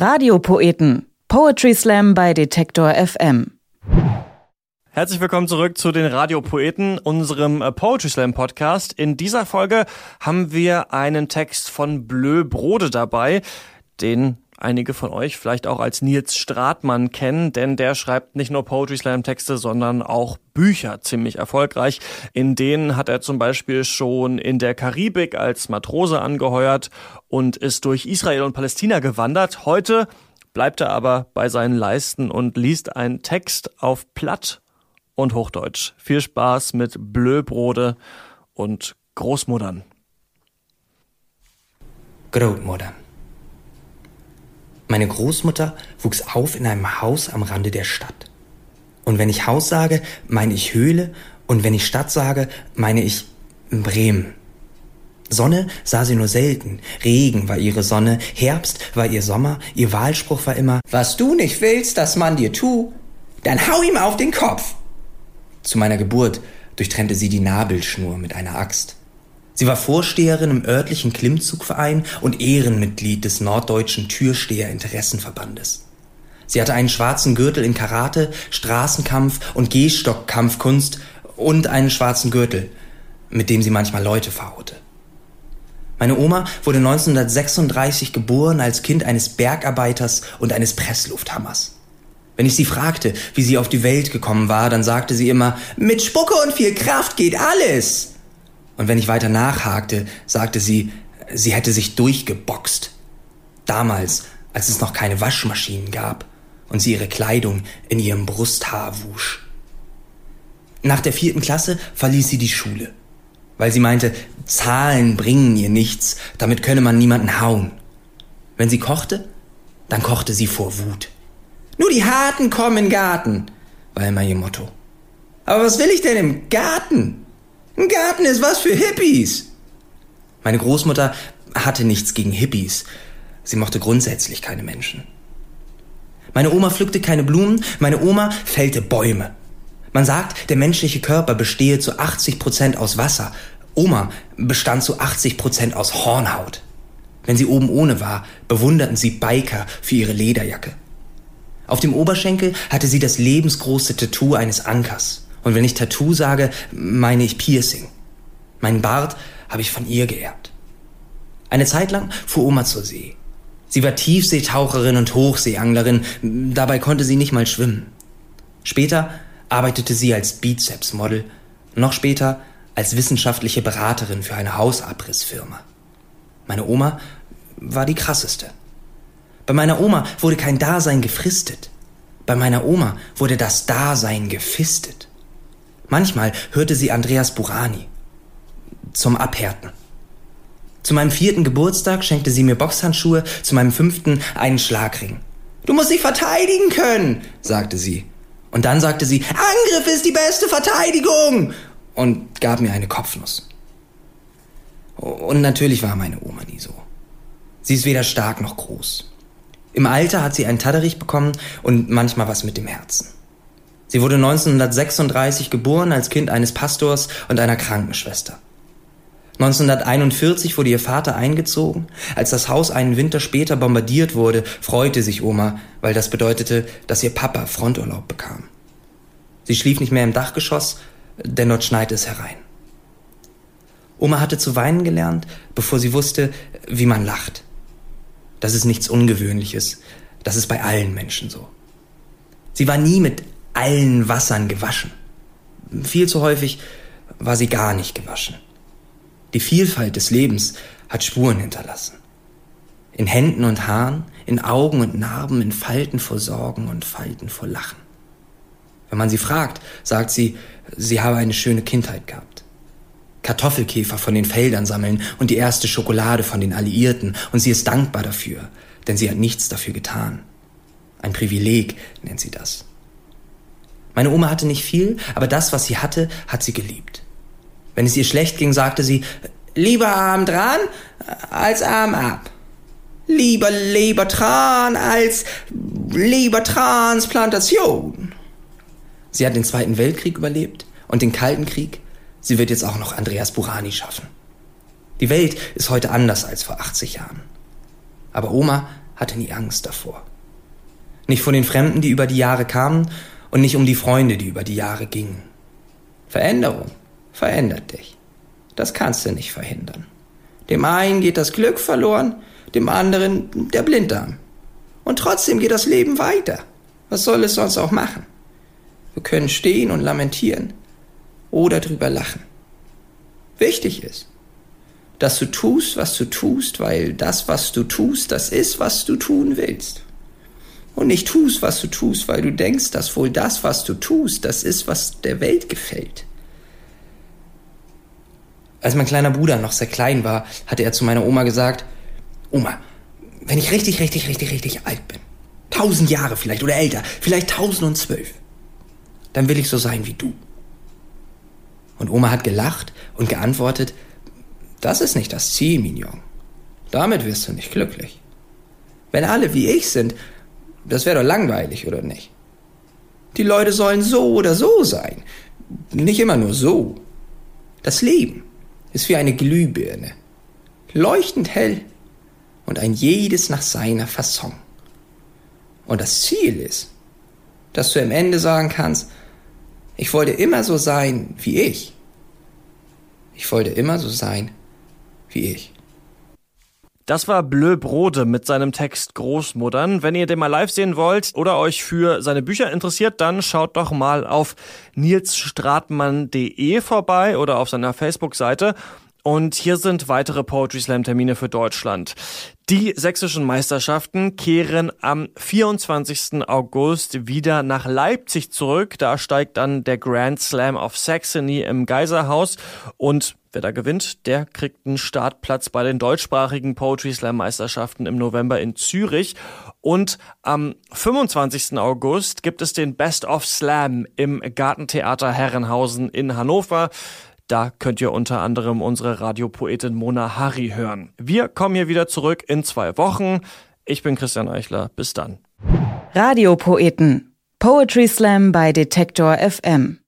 Radiopoeten. Poetry Slam bei Detektor FM. Herzlich willkommen zurück zu den Radiopoeten, unserem äh, Poetry Slam Podcast. In dieser Folge haben wir einen Text von Bleu Brode dabei, den einige von euch vielleicht auch als Nils Stratmann kennen, denn der schreibt nicht nur Poetry Slam Texte, sondern auch Bücher ziemlich erfolgreich. In denen hat er zum Beispiel schon in der Karibik als Matrose angeheuert und ist durch Israel und Palästina gewandert. Heute bleibt er aber bei seinen Leisten und liest einen Text auf Platt und Hochdeutsch. Viel Spaß mit Blöbrode und Großmuttern. Großmuttern. Meine Großmutter wuchs auf in einem Haus am Rande der Stadt. Und wenn ich Haus sage, meine ich Höhle, und wenn ich Stadt sage, meine ich Bremen. Sonne sah sie nur selten, Regen war ihre Sonne, Herbst war ihr Sommer, ihr Wahlspruch war immer, was du nicht willst, dass man dir tu, dann hau ihm auf den Kopf. Zu meiner Geburt durchtrennte sie die Nabelschnur mit einer Axt. Sie war Vorsteherin im örtlichen Klimmzugverein und Ehrenmitglied des Norddeutschen Türsteher-Interessenverbandes. Sie hatte einen schwarzen Gürtel in Karate, Straßenkampf und Gehstockkampfkunst und einen schwarzen Gürtel, mit dem sie manchmal Leute verhaute. Meine Oma wurde 1936 geboren als Kind eines Bergarbeiters und eines Presslufthammers. Wenn ich sie fragte, wie sie auf die Welt gekommen war, dann sagte sie immer, mit Spucke und viel Kraft geht alles. Und wenn ich weiter nachhakte, sagte sie, sie hätte sich durchgeboxt. Damals, als es noch keine Waschmaschinen gab und sie ihre Kleidung in ihrem Brusthaar wusch. Nach der vierten Klasse verließ sie die Schule weil sie meinte, Zahlen bringen ihr nichts, damit könne man niemanden hauen. Wenn sie kochte, dann kochte sie vor Wut. Nur die Harten kommen in Garten, war immer ihr Motto. Aber was will ich denn im Garten? Ein Garten ist was für Hippies. Meine Großmutter hatte nichts gegen Hippies. Sie mochte grundsätzlich keine Menschen. Meine Oma pflückte keine Blumen, meine Oma fällte Bäume. Man sagt, der menschliche Körper bestehe zu 80 Prozent aus Wasser. Oma bestand zu 80 Prozent aus Hornhaut. Wenn sie oben ohne war, bewunderten sie Biker für ihre Lederjacke. Auf dem Oberschenkel hatte sie das lebensgroße Tattoo eines Ankers. Und wenn ich Tattoo sage, meine ich Piercing. Meinen Bart habe ich von ihr geerbt. Eine Zeit lang fuhr Oma zur See. Sie war Tiefseetaucherin und Hochseeanglerin, dabei konnte sie nicht mal schwimmen. Später arbeitete sie als Bizepsmodel, noch später als wissenschaftliche Beraterin für eine Hausabrissfirma. Meine Oma war die krasseste. Bei meiner Oma wurde kein Dasein gefristet. Bei meiner Oma wurde das Dasein gefistet. Manchmal hörte sie Andreas Burani zum Abhärten. Zu meinem vierten Geburtstag schenkte sie mir Boxhandschuhe, zu meinem fünften einen Schlagring. Du musst dich verteidigen können, sagte sie und dann sagte sie, Angriff ist die beste Verteidigung und gab mir eine Kopfnuss. Und natürlich war meine Oma nie so. Sie ist weder stark noch groß. Im Alter hat sie einen Tadderich bekommen und manchmal was mit dem Herzen. Sie wurde 1936 geboren als Kind eines Pastors und einer Krankenschwester. 1941 wurde ihr Vater eingezogen. Als das Haus einen Winter später bombardiert wurde, freute sich Oma, weil das bedeutete, dass ihr Papa Fronturlaub bekam. Sie schlief nicht mehr im Dachgeschoss, denn dort schneite es herein. Oma hatte zu weinen gelernt, bevor sie wusste, wie man lacht. Das ist nichts Ungewöhnliches. Das ist bei allen Menschen so. Sie war nie mit allen Wassern gewaschen. Viel zu häufig war sie gar nicht gewaschen. Die Vielfalt des Lebens hat Spuren hinterlassen. In Händen und Haaren, in Augen und Narben, in Falten vor Sorgen und Falten vor Lachen. Wenn man sie fragt, sagt sie, sie habe eine schöne Kindheit gehabt. Kartoffelkäfer von den Feldern sammeln und die erste Schokolade von den Alliierten und sie ist dankbar dafür, denn sie hat nichts dafür getan. Ein Privileg nennt sie das. Meine Oma hatte nicht viel, aber das, was sie hatte, hat sie geliebt. Wenn es ihr schlecht ging, sagte sie, lieber Arm dran als Arm ab. Lieber Lebertran als Lebertransplantation. Sie hat den Zweiten Weltkrieg überlebt und den Kalten Krieg. Sie wird jetzt auch noch Andreas Burani schaffen. Die Welt ist heute anders als vor 80 Jahren. Aber Oma hatte nie Angst davor. Nicht vor den Fremden, die über die Jahre kamen, und nicht um die Freunde, die über die Jahre gingen. Veränderung verändert dich. Das kannst du nicht verhindern. Dem einen geht das Glück verloren, dem anderen der Blinddarm. Und trotzdem geht das Leben weiter. Was soll es sonst auch machen? Wir können stehen und lamentieren oder drüber lachen. Wichtig ist, dass du tust, was du tust, weil das, was du tust, das ist, was du tun willst. Und nicht tust, was du tust, weil du denkst, dass wohl das, was du tust, das ist, was der Welt gefällt. Als mein kleiner Bruder noch sehr klein war, hatte er zu meiner Oma gesagt, Oma, wenn ich richtig, richtig, richtig, richtig alt bin, tausend Jahre vielleicht oder älter, vielleicht tausend und zwölf, dann will ich so sein wie du. Und Oma hat gelacht und geantwortet, das ist nicht das Ziel, Mignon. Damit wirst du nicht glücklich. Wenn alle wie ich sind, das wäre doch langweilig, oder nicht? Die Leute sollen so oder so sein, nicht immer nur so. Das Leben ist wie eine Glühbirne, leuchtend hell und ein jedes nach seiner Fasson. Und das Ziel ist, dass du am Ende sagen kannst, ich wollte immer so sein wie ich. Ich wollte immer so sein wie ich. Das war Bleu Brode mit seinem Text Großmuttern. Wenn ihr den mal live sehen wollt oder euch für seine Bücher interessiert, dann schaut doch mal auf nilsstratmann.de vorbei oder auf seiner Facebook-Seite. Und hier sind weitere Poetry Slam Termine für Deutschland. Die sächsischen Meisterschaften kehren am 24. August wieder nach Leipzig zurück. Da steigt dann der Grand Slam of Saxony im Geiserhaus und Wer da gewinnt, der kriegt einen Startplatz bei den deutschsprachigen Poetry Slam Meisterschaften im November in Zürich. Und am 25. August gibt es den Best of Slam im Gartentheater Herrenhausen in Hannover. Da könnt ihr unter anderem unsere Radiopoetin Mona Hari hören. Wir kommen hier wieder zurück in zwei Wochen. Ich bin Christian Eichler. Bis dann. Radiopoeten. Poetry Slam bei Detektor FM.